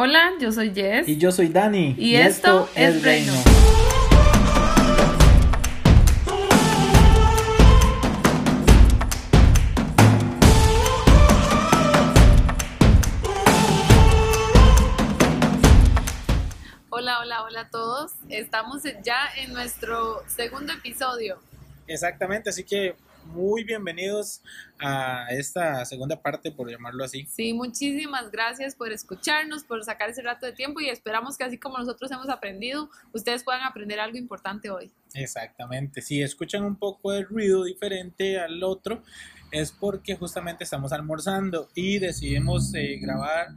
Hola, yo soy Jess. Y yo soy Dani. Y, esto, es Reino. Hola, hola, hola a todos. Estamos ya en nuestro segundo episodio. Exactamente, así que muy bienvenidos a esta segunda parte, por llamarlo así. Sí, muchísimas gracias por escucharnos, por sacar ese rato de tiempo y esperamos que así como nosotros hemos aprendido, ustedes puedan aprender algo importante hoy. Exactamente, si escuchan un poco de ruido diferente al otro, es porque justamente estamos almorzando y decidimos eh, grabar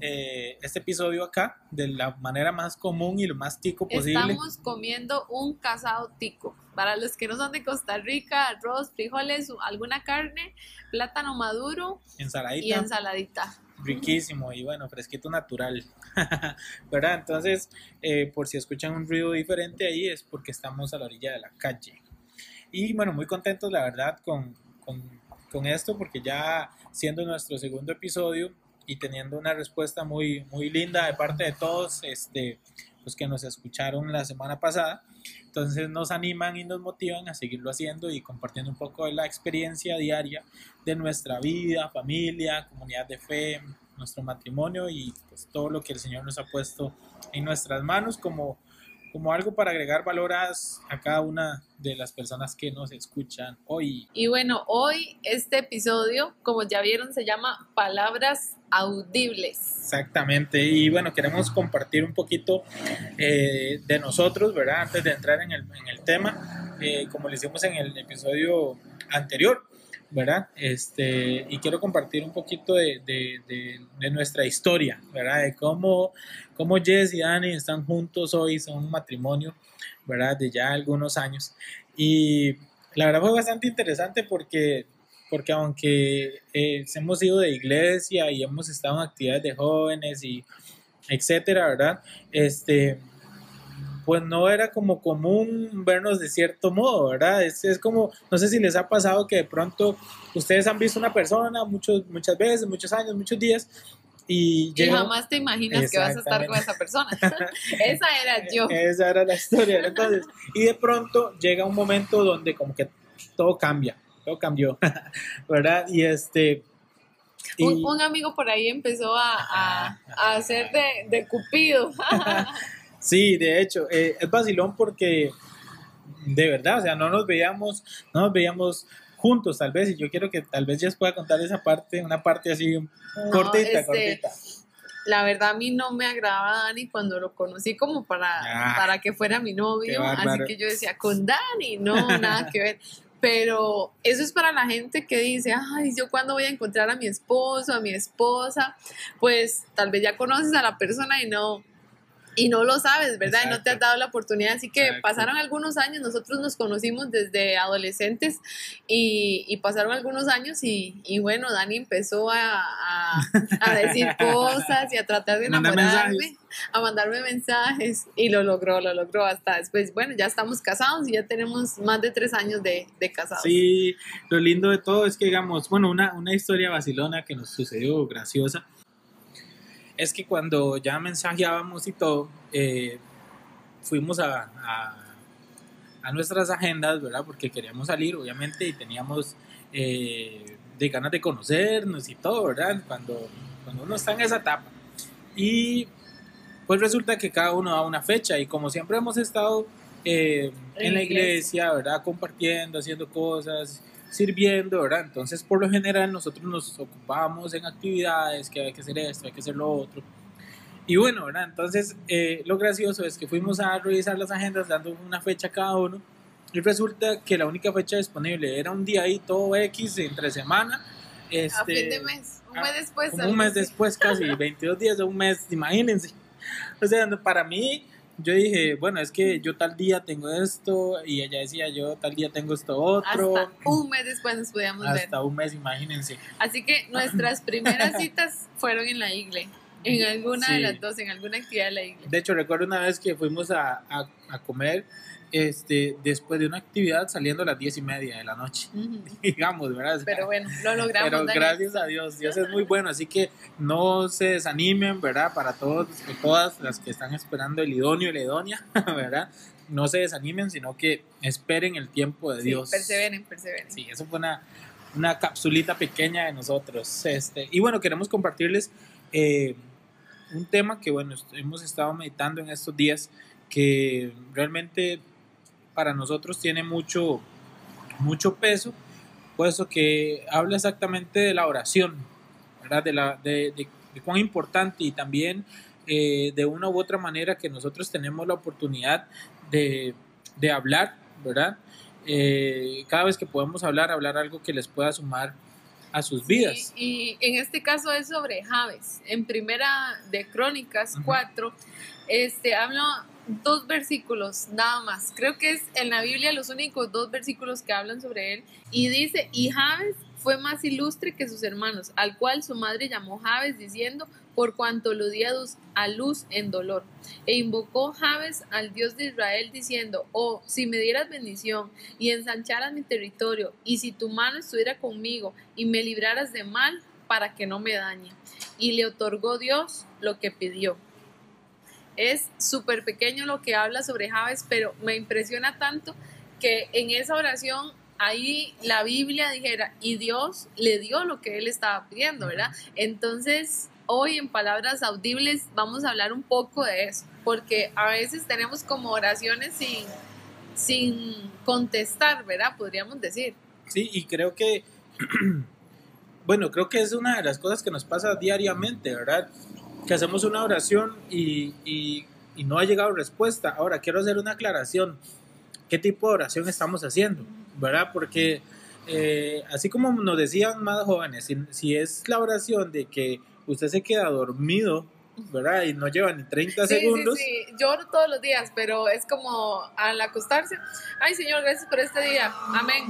eh, este episodio acá de la manera más común y lo más tico posible. Estamos comiendo un casado tico. Para los que no son de Costa Rica, arroz, frijoles, alguna carne, plátano maduro ensaladita. y ensaladita. Riquísimo y bueno, fresquito natural. ¿Verdad? Entonces, eh, por si escuchan un ruido diferente ahí es porque estamos a la orilla de la calle. Y bueno, muy contentos la verdad con, con, con esto porque ya siendo nuestro segundo episodio y teniendo una respuesta muy, muy linda de parte de todos este, los que nos escucharon la semana pasada. Entonces nos animan y nos motivan a seguirlo haciendo y compartiendo un poco de la experiencia diaria de nuestra vida, familia, comunidad de fe, nuestro matrimonio y pues, todo lo que el Señor nos ha puesto en nuestras manos como como algo para agregar valor a, cada una de las personas que nos escuchan hoy. Y bueno, hoy este episodio, como ya vieron, se llama Palabras Audibles. Exactamente, y bueno, queremos compartir un poquito eh, de nosotros, ¿verdad? Antes de entrar en el, en el tema, eh, como le hicimos en el episodio anterior. ¿Verdad? Este, y quiero compartir un poquito de, de, nuestra historia, ¿verdad? De cómo, cómo Jess y Dani están juntos hoy, son un matrimonio, ¿verdad? De ya algunos años. Y la verdad fue bastante interesante porque, porque aunque eh, hemos ido de iglesia y hemos estado en actividades de jóvenes y etcétera, ¿verdad? Este, pues no era como común vernos de cierto modo, ¿verdad? Es, es como, no sé si les ha pasado que de pronto ustedes han visto una persona muchos, muchas veces, muchos años, muchos días, y, y, jamás te imaginas que vas a estar con esa persona. esa era yo. Esa era la historia. Entonces, y de pronto llega un momento donde como que todo cambia, todo cambió, ¿verdad? Y este... Un, un, amigo por ahí empezó a, a, a hacer de, de cupido. Sí, de hecho, eh, es vacilón porque de verdad, o sea, no nos veíamos, no nos veíamos juntos tal vez, y yo quiero que tal vez ya pueda contar esa parte, una parte así cortita, este, cortita. La verdad a mí no me agradaba Dani cuando lo conocí como para, ah, para que fuera mi novio, así que yo decía, con Dani, no, nada que ver. Pero eso es para la gente que dice, ay, yo cuando voy a encontrar a mi esposo, a mi esposa, pues tal vez ya conoces a la persona y no, y no lo sabes, ¿verdad? Y no te has dado la oportunidad. Así que pasaron algunos años, nosotros nos conocimos desde adolescentes y, pasaron algunos años y, y, bueno, Dani empezó a, a, decir cosas y a tratar de enamorarme, a mandarme mensajes y lo logró, lo logró hasta después. Bueno, ya estamos casados y ya tenemos más de tres años de, de casados. Sí, lo lindo de todo es que, digamos, bueno, una, una historia vacilona que nos sucedió, graciosa es que cuando ya mensajeábamos y todo, eh, fuimos a, a, nuestras agendas, ¿verdad? Porque queríamos salir, obviamente, y teníamos eh, de ganas de conocernos y todo, ¿verdad? Cuando, cuando uno está en esa etapa. Y pues resulta que cada uno da una fecha y como siempre hemos estado eh, en la iglesia, ¿verdad? Compartiendo, haciendo cosas, sirviendo, ¿verdad? Entonces, por lo general, nosotros nos ocupamos en actividades, que hay que hacer esto, hay que hacer lo otro. Y bueno, ¿verdad? Entonces, eh, lo gracioso es que fuimos a revisar las agendas dando una fecha a cada uno y resulta que la única fecha disponible era un día ahí todo X entre semana. Este, a fin de mes, un mes después. un mes después, casi 22 días de un mes, imagínense. O sea, para mí yo dije, bueno, es que yo tal día tengo esto y ella decía, yo tal día tengo esto otro. Hasta un mes después nos podíamos ver. Hasta un mes, imagínense. Así que nuestras primeras citas fueron en la iglesia. En alguna de las dos, en alguna actividad de la iglesia. De hecho, recuerdo una vez que fuimos a, a, comer este, después de una actividad saliendo a las diez y media de la noche, digamos, ¿verdad? Pero bueno, lo logramos. Pero gracias a Dios, Dios es muy bueno, así que no se desanimen, ¿verdad? Para todos, todas las que están esperando el idóneo y la idónea, ¿verdad? No se desanimen, sino que esperen el tiempo de Dios. Perseveren, perseveren. Sí, eso fue una, una capsulita pequeña de nosotros. Este, y bueno, queremos compartirles eh, un tema que, bueno, hemos estado meditando en estos días que realmente para nosotros tiene mucho, mucho peso, puesto que habla exactamente de la oración, ¿verdad? De, la, de, cuán importante y también eh, de una u otra manera que nosotros tenemos la oportunidad de, de hablar, ¿verdad? Eh, cada vez que podemos hablar, hablar algo que les pueda sumar a sus vidas. y en este caso es sobre Javes. En primera de Crónicas 4, este, habla dos versículos nada más. Creo que es en la Biblia los únicos dos versículos que hablan sobre él. Y dice, y Javes fue más ilustre que sus hermanos, al cual su madre llamó Javes diciendo, por cuanto lo di a luz en dolor. E invocó Javes al Dios de Israel diciendo, oh, si me dieras bendición y ensancharas mi territorio, y si tu mano estuviera conmigo y me libraras de mal para que no me dañe. Y le otorgó Dios lo que pidió. Es súper pequeño lo que habla sobre Javes, pero me impresiona tanto que en esa oración ahí la Biblia dijera, y Dios le dio lo que él estaba pidiendo, ¿verdad? Entonces, hoy en palabras audibles vamos a hablar un poco de eso, porque a veces tenemos como oraciones sin, sin contestar, ¿verdad? Podríamos decir. Sí, y creo que, bueno, creo que es una de las cosas que nos pasa diariamente, ¿verdad? que hacemos una oración y, y, no ha llegado respuesta. Ahora, quiero hacer una aclaración. ¿Qué tipo de oración estamos haciendo? ¿Verdad? Porque eh, así como nos decían más jóvenes, si, si, es la oración de que usted se queda dormido, ¿verdad? Y no lleva ni 30 segundos. Sí, sí, lloro todos los días, pero es como al acostarse, ay Señor, gracias por este día, amén.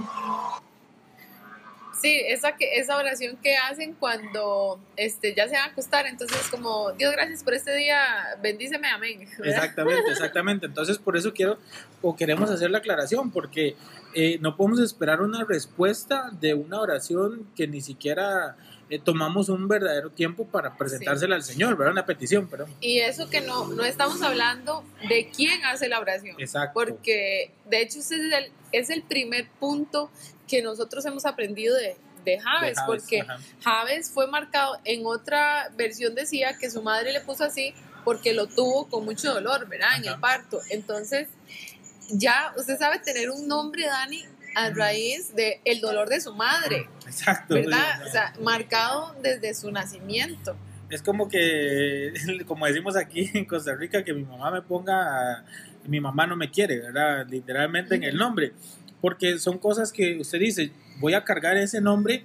Sí, esa, que, esa oración que hacen cuando este, ya se van a acostar, entonces como, Dios gracias por este día, bendíceme, amén. Exactamente, exactamente. Entonces por eso quiero o queremos hacer la aclaración, porque eh, no podemos esperar una respuesta de una oración que ni siquiera eh, tomamos un verdadero tiempo para presentársela al Señor, ¿verdad? Una petición, perdón. Y eso que no, no estamos hablando de quién hace la oración. Exacto. Porque de hecho ese es el, es el primer punto que nosotros hemos aprendido de, de Javes, porque Javes fue marcado, en otra versión decía que su madre le puso así porque lo tuvo con mucho dolor, ¿verdad? En el parto. Entonces, ya usted sabe tener un nombre, Dani, a raíz del el dolor de su madre. Exacto. ¿Verdad? O sea, marcado desde su nacimiento. Es como que, como decimos aquí en Costa Rica, que mi mamá me ponga, mi mamá no me quiere, ¿verdad? Literalmente en el nombre porque son cosas que usted dice, voy a cargar ese nombre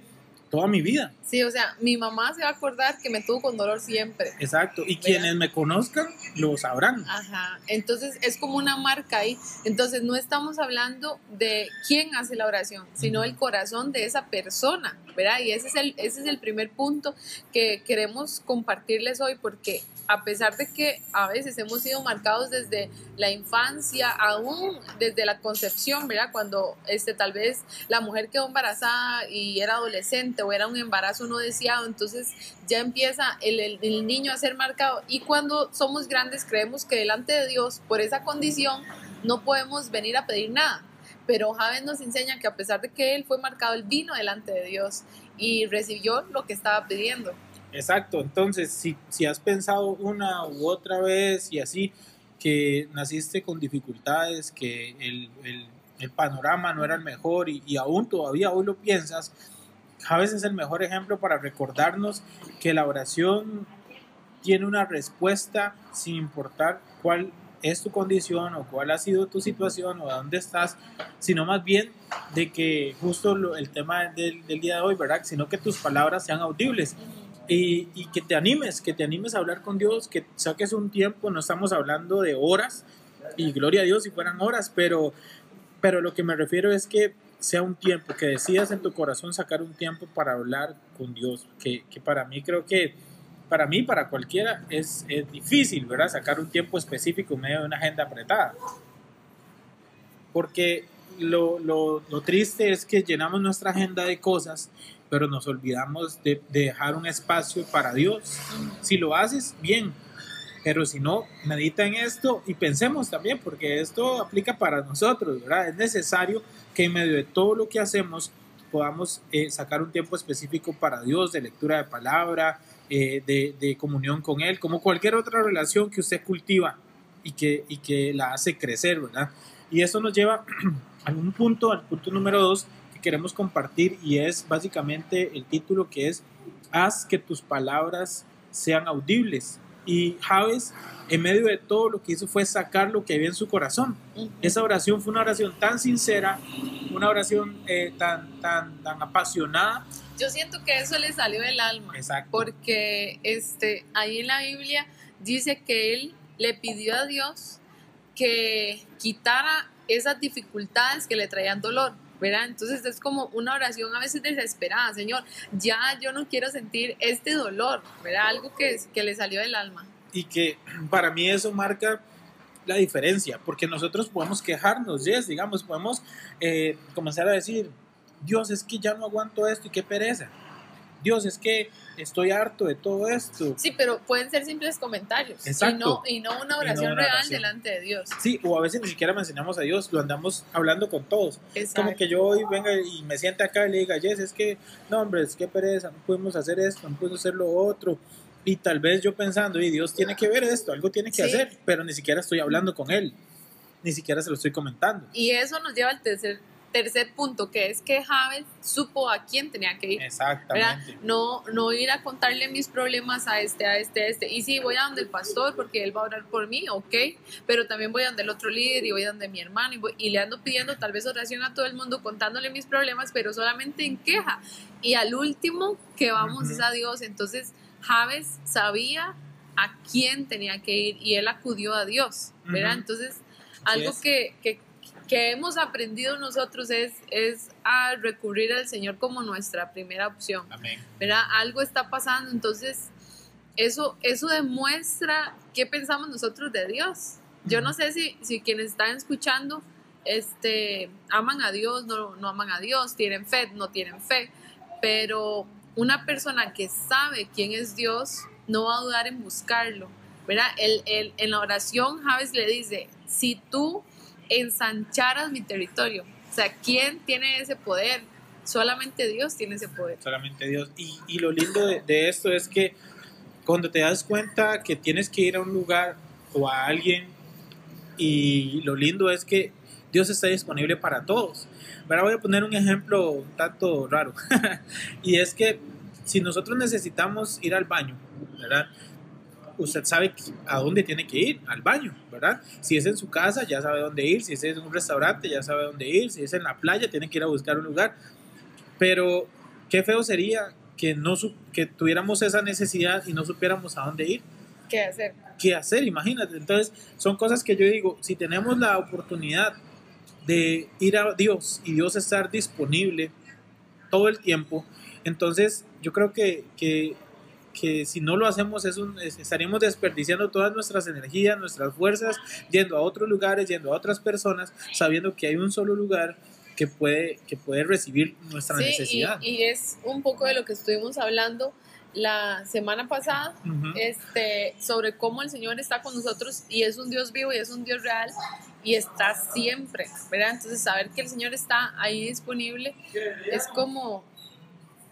toda mi vida. Sí, o sea, mi mamá se va a acordar que me tuvo con dolor siempre. Exacto, y quienes me conozcan lo sabrán. Ajá, entonces es como una marca ahí. Entonces no estamos hablando de quién hace la oración, sino el corazón de esa persona, ¿verdad? Y ese es el, ese es el primer punto que queremos compartirles hoy porque a pesar de que a veces hemos sido marcados desde la infancia, aún desde la concepción, ¿verdad? Cuando este, tal vez la mujer quedó embarazada y era adolescente o era un embarazo no deseado, entonces ya empieza el, el, niño a ser marcado. Y cuando somos grandes creemos que delante de Dios, por esa condición, no podemos venir a pedir nada. Pero Javes nos enseña que a pesar de que él fue marcado, él vino delante de Dios y recibió lo que estaba pidiendo. Exacto, entonces si, si has pensado una u otra vez y así, que naciste con dificultades, que el, el, el panorama no era el mejor y, y, aún todavía hoy lo piensas, a veces es el mejor ejemplo para recordarnos que la oración tiene una respuesta sin importar cuál es tu condición o cuál ha sido tu situación o dónde estás, sino más bien de que justo el tema del, del día de hoy, ¿verdad? Sino que tus palabras sean audibles y, y, que te animes, que te animes a hablar con Dios, que saques un tiempo, no estamos hablando de horas, y gloria a Dios si fueran horas, pero, pero lo que me refiero es que sea un tiempo, que decidas en tu corazón sacar un tiempo para hablar con Dios, que, que para mí creo que para mí, para cualquiera, es, es difícil, ¿verdad? Sacar un tiempo específico en medio de una agenda apretada. Porque lo, lo, triste es que llenamos nuestra agenda de cosas, pero nos olvidamos de, de, dejar un espacio para Dios. Si lo haces, bien, pero si no, medita en esto y pensemos también, porque esto aplica para nosotros, ¿verdad? Es necesario que en medio de todo lo que hacemos podamos eh, sacar un tiempo específico para Dios, de lectura de palabra, eh, de, de, comunión con Él, como cualquier otra relación que usted cultiva y que, y que la hace crecer, ¿verdad? Y eso nos lleva a un punto, al punto número dos que queremos compartir y es básicamente el título que es Haz que tus palabras sean audibles. Y Javes, en medio de todo lo que hizo fue sacar lo que había en su corazón. Esa oración fue una oración tan sincera, una oración eh, tan, tan, tan apasionada. Yo siento que eso le salió del alma. Exacto. Porque este, ahí en la Biblia dice que él le pidió a Dios que quitara esas dificultades que le traían dolor. ¿verdad? Entonces es como una oración a veces desesperada, Señor, ya yo no quiero sentir este dolor, ¿verdad? Algo que, que le salió del alma. Y que para mí eso marca la diferencia, porque nosotros podemos quejarnos, yes, digamos, podemos eh, comenzar a decir, Dios, es que ya no aguanto esto y qué pereza. Dios, es que estoy harto de todo esto. Sí, pero pueden ser simples comentarios. Exacto. Y no, una oración real delante de Dios. Sí, o a veces ni siquiera mencionamos a Dios, lo andamos hablando con todos. Exacto. Como que yo hoy venga y me siente acá y le diga, Yes, es que, no, hombre, es que pereza, no podemos hacer esto, no podemos hacer lo otro. Y tal vez yo pensando, y Dios tiene que ver esto, algo tiene que sí. hacer, pero ni siquiera estoy hablando con Él, ni siquiera se lo estoy comentando. Y eso nos lleva al tercer tercer punto, que es que Javes supo a quién tenía que ir. Exactamente. No, no ir a contarle mis problemas a este, a este, a este. Y sí, voy a donde el pastor porque él va a orar por mí, ok, pero también voy a donde el otro líder y voy a donde mi hermano y, voy, y le ando pidiendo tal vez oración a todo el mundo contándole mis problemas, pero solamente en queja. Y al último que vamos uh -huh. es a Dios. Entonces, Javes sabía a quién tenía que ir y él acudió a Dios, ¿verdad? Uh -huh. Entonces, algo que que hemos aprendido nosotros es, es a recurrir al Señor como nuestra primera opción. Amén. ¿verdad? Algo está pasando, entonces eso, eso demuestra qué pensamos nosotros de Dios. Yo no sé si, si quienes están escuchando este, aman a Dios, no, no aman a Dios, tienen fe, no tienen fe, pero una persona que sabe quién es Dios no va a dudar en buscarlo. ¿verdad? El, el, en la oración Javes le dice, si tú ensancharas mi territorio. O sea, ¿quién tiene ese poder? Solamente Dios tiene ese poder. Solamente Dios. Y, y lo lindo de, de, esto es que cuando te das cuenta que tienes que ir a un lugar o a alguien, y lo lindo es que Dios está disponible para todos. Ahora voy a poner un ejemplo un tanto raro. y es que si nosotros necesitamos ir al baño, ¿verdad? Usted sabe a dónde tiene que ir, al baño, ¿verdad? Si es en su casa, ya sabe dónde ir, si es en un restaurante, ya sabe dónde ir, si es en la playa, tiene que ir a buscar un lugar. Pero qué feo sería que, no, que tuviéramos esa necesidad y no supiéramos a dónde ir. ¿Qué hacer? ¿Qué hacer? Imagínate. Entonces, son cosas que yo digo, si tenemos la oportunidad de ir a Dios y Dios estar disponible todo el tiempo, entonces yo creo que, que que si no lo hacemos es un, estaríamos desperdiciando todas nuestras energías, nuestras fuerzas, yendo a otros lugares, yendo a otras personas, sabiendo que hay un solo lugar que puede, que puede recibir nuestra sí, necesidad. Y, y, es un poco de lo que estuvimos hablando la semana pasada, uh -huh. este, sobre cómo el Señor está con nosotros y es un Dios vivo y es un Dios real y está siempre, ¿verdad? Entonces saber que el Señor está ahí disponible es como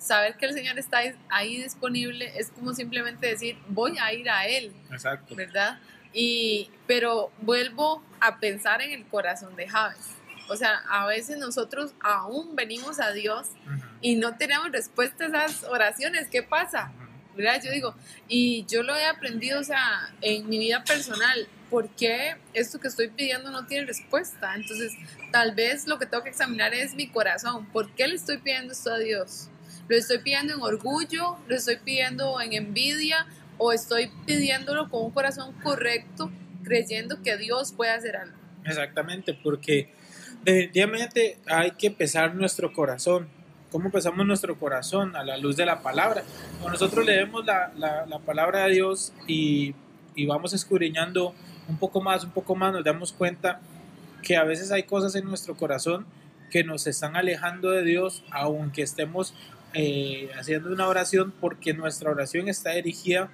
saber que el Señor está ahí disponible es como simplemente decir, voy a ir a Él. Exacto. ¿Verdad? Y, pero vuelvo a pensar en el corazón de Javes. O sea, a veces nosotros aún venimos a Dios uh -huh. y no tenemos respuesta a esas oraciones. ¿Qué pasa? Uh -huh. ¿Verdad? Yo digo, y yo lo he aprendido, o sea, en mi vida personal, ¿por qué esto que estoy pidiendo no tiene respuesta? Entonces, tal vez lo que tengo que examinar es mi corazón. ¿Por qué le estoy pidiendo esto a Dios? ¿Lo estoy pidiendo en orgullo? ¿Lo estoy pidiendo en envidia? ¿O estoy pidiéndolo con un corazón correcto, creyendo que Dios puede hacer algo? Exactamente, porque definitivamente hay que pesar nuestro corazón. cómo empezamos nuestro corazón a la luz de la palabra. Cuando nosotros leemos la, la, la palabra de Dios y, y, vamos escudriñando un poco más, un poco más, nos damos cuenta que a veces hay cosas en nuestro corazón que nos están alejando de Dios, aunque estemos eh, haciendo una oración, porque nuestra oración está dirigida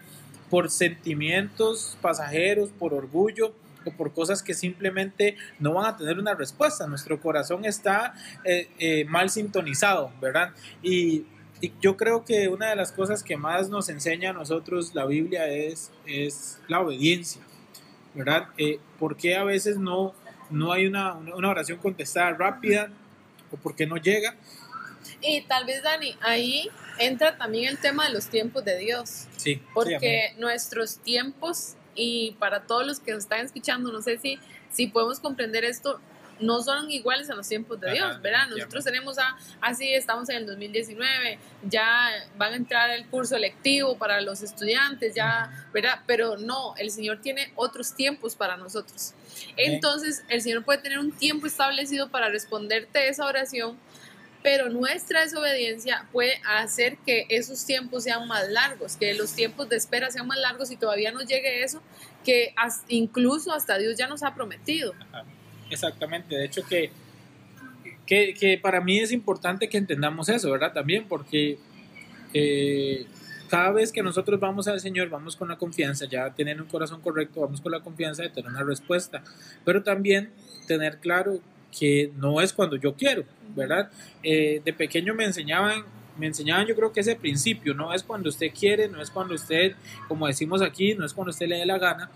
por sentimientos pasajeros, por orgullo, por cosas que simplemente no van a tener una respuesta. Nuestro corazón está eh, eh, mal sintonizado, ¿verdad? Y, yo creo que una de las cosas que más nos enseña a nosotros la Biblia es, es la obediencia, ¿verdad? Eh, ¿Por qué a veces no, no hay una, una oración contestada rápida o por qué no llega? Y tal vez, Dani, ahí entra también el tema de los tiempos de Dios. Sí. Porque nuestros tiempos y para todos los que nos están escuchando, no sé si, si podemos comprender esto, no son iguales a los tiempos de Dios, ¿verdad? Nosotros tenemos a, así estamos en el 2019, ya van a entrar el curso electivo para los estudiantes, ya, ¿verdad? Pero no, el Señor tiene otros tiempos para nosotros. Entonces, el Señor puede tener un tiempo establecido para responderte esa oración pero nuestra desobediencia puede hacer que esos tiempos sean más largos, que los tiempos de espera sean más largos y todavía no llegue eso que incluso hasta Dios ya nos ha prometido. Exactamente, de hecho que, que, para mí es importante que entendamos eso, ¿verdad? También porque eh, cada vez que nosotros vamos al Señor, vamos con la confianza, ya tener un corazón correcto, vamos con la confianza de tener una respuesta, pero también tener claro que no es cuando yo quiero, ¿verdad? Eh, de pequeño me enseñaban, me enseñaban yo creo que ese principio, no es cuando usted quiere, no es cuando usted, como decimos aquí, no es cuando usted le dé la gana,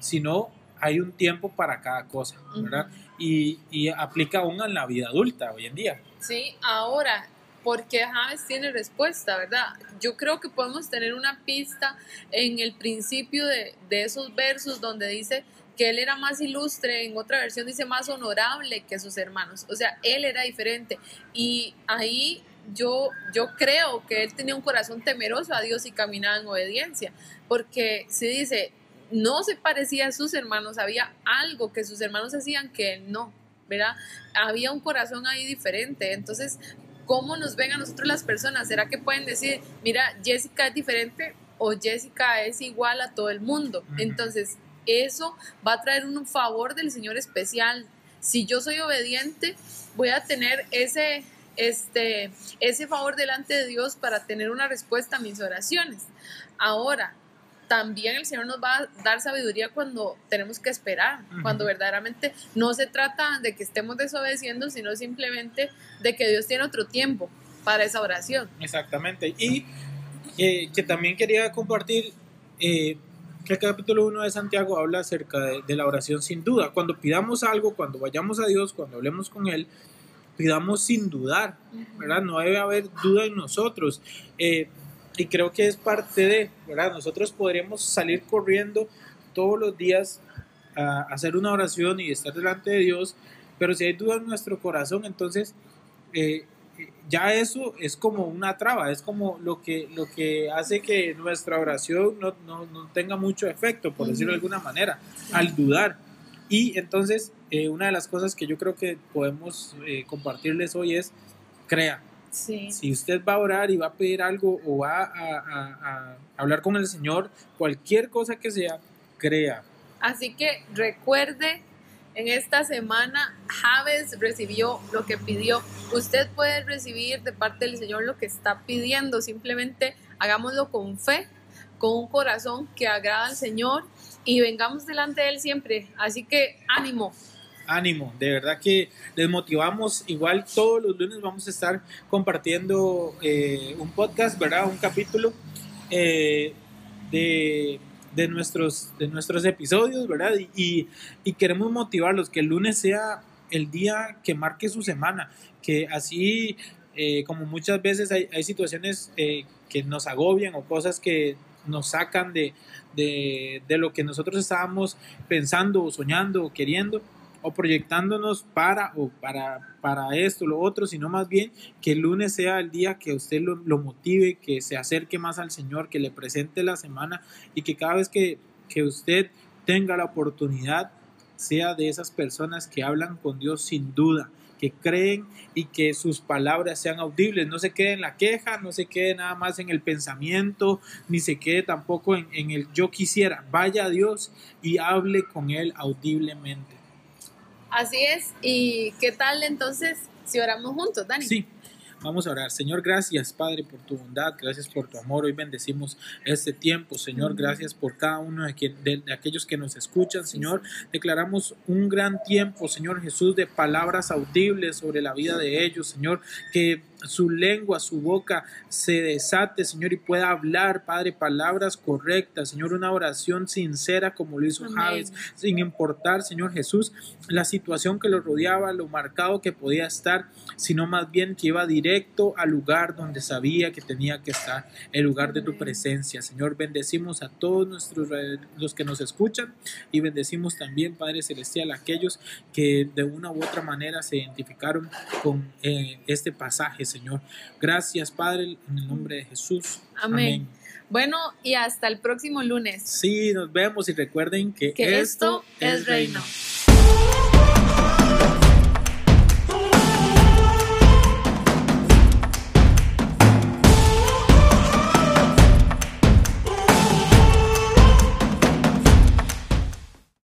sino hay un tiempo para cada cosa, ¿verdad? y, y, aplica aún en la vida adulta hoy en día. Sí, ahora, porque Javes tiene respuesta, ¿verdad? Yo creo que podemos tener una pista en el principio de, de esos versos donde dice, que él era más ilustre, en otra versión dice más honorable que sus hermanos, o sea, él era diferente y ahí yo, yo creo que él tenía un corazón temeroso a Dios y caminaba en obediencia, porque si dice, no se parecía a sus hermanos, había algo que sus hermanos hacían que él no, ¿verdad? Había un corazón ahí diferente, entonces, ¿cómo nos ven a nosotros las personas? ¿Será que pueden decir, mira, Jessica es diferente? o Jessica es igual a todo el mundo. Entonces, eso va a traer un favor del Señor especial. Si yo soy obediente, voy a tener ese, este, ese favor delante de Dios para tener una respuesta a mis oraciones. Ahora, también el Señor nos va a dar sabiduría cuando tenemos que esperar, cuando verdaderamente no se trata de que estemos desobedeciendo, sino simplemente de que Dios tiene otro tiempo para esa oración. Exactamente. Y que también quería compartir, eh, el capítulo 1 de Santiago habla acerca de, la oración sin duda. Cuando pidamos algo, cuando vayamos a Dios, cuando hablemos con Él, pidamos sin dudar, ¿verdad? No debe haber duda en nosotros. Eh, y creo que es parte de, ¿verdad? Nosotros podríamos salir corriendo todos los días a hacer una oración y estar delante de Dios, pero si hay duda en nuestro corazón, entonces eh, ya eso es como una traba, es como lo que, lo que hace que nuestra oración no, no, no tenga mucho efecto, por decirlo de alguna manera, al dudar. Y entonces, eh, una de las cosas que yo creo que podemos eh, compartirles hoy es, crea. Si usted va a orar y va a pedir algo o va a, a hablar con el Señor, cualquier cosa que sea, crea. Así que recuerde en esta semana Javes recibió lo que pidió. Usted puede recibir de parte del Señor lo que está pidiendo. Simplemente hagámoslo con fe, con un corazón que agrada al Señor y vengamos delante de Él siempre. Así que ánimo. Ánimo, de verdad que les motivamos. Igual todos los lunes vamos a estar compartiendo eh, un podcast, ¿verdad? Un capítulo eh, de de nuestros, de nuestros episodios, ¿verdad? Y, y, queremos motivarlos, que el lunes sea el día que marque su semana, que así eh, como muchas veces hay, hay situaciones eh, que nos agobian o cosas que nos sacan de, de, de, lo que nosotros estábamos pensando o soñando o queriendo, o proyectándonos para o para, para esto, lo otro, sino más bien que el lunes sea el día que usted lo, motive, que se acerque más al Señor, que le presente la semana y que cada vez que, que usted tenga la oportunidad sea de esas personas que hablan con Dios sin duda, que creen y que sus palabras sean audibles. No se quede en la queja, no se quede nada más en el pensamiento, ni se quede tampoco en, en el yo quisiera. Vaya a Dios y hable con Él audiblemente. Así es. ¿Y qué tal entonces si oramos juntos, Dani? Sí. Vamos a orar. Señor, gracias, Padre, por tu bondad, gracias por tu amor. Hoy bendecimos este tiempo, Señor. Gracias por cada uno de, aquellos que nos escuchan, Señor. Declaramos un gran tiempo, Señor Jesús, de palabras audibles sobre la vida de ellos, Señor, que su lengua, su boca se desate, Señor, y pueda hablar, Padre, palabras correctas, Señor, una oración sincera como lo hizo Javes, sin importar, Señor Jesús, la situación que lo rodeaba, lo marcado que podía estar, sino más bien que iba directo al lugar donde sabía que tenía que estar, el lugar de tu presencia. Señor, bendecimos a todos nuestros los que nos escuchan y bendecimos también, Padre Celestial, a aquellos que de una u otra manera se identificaron con eh, este pasaje, Señor. Gracias, Padre, en el nombre de Jesús. Amén. Bueno, y hasta el próximo lunes. Sí, nos vemos y recuerden que, esto, es reino.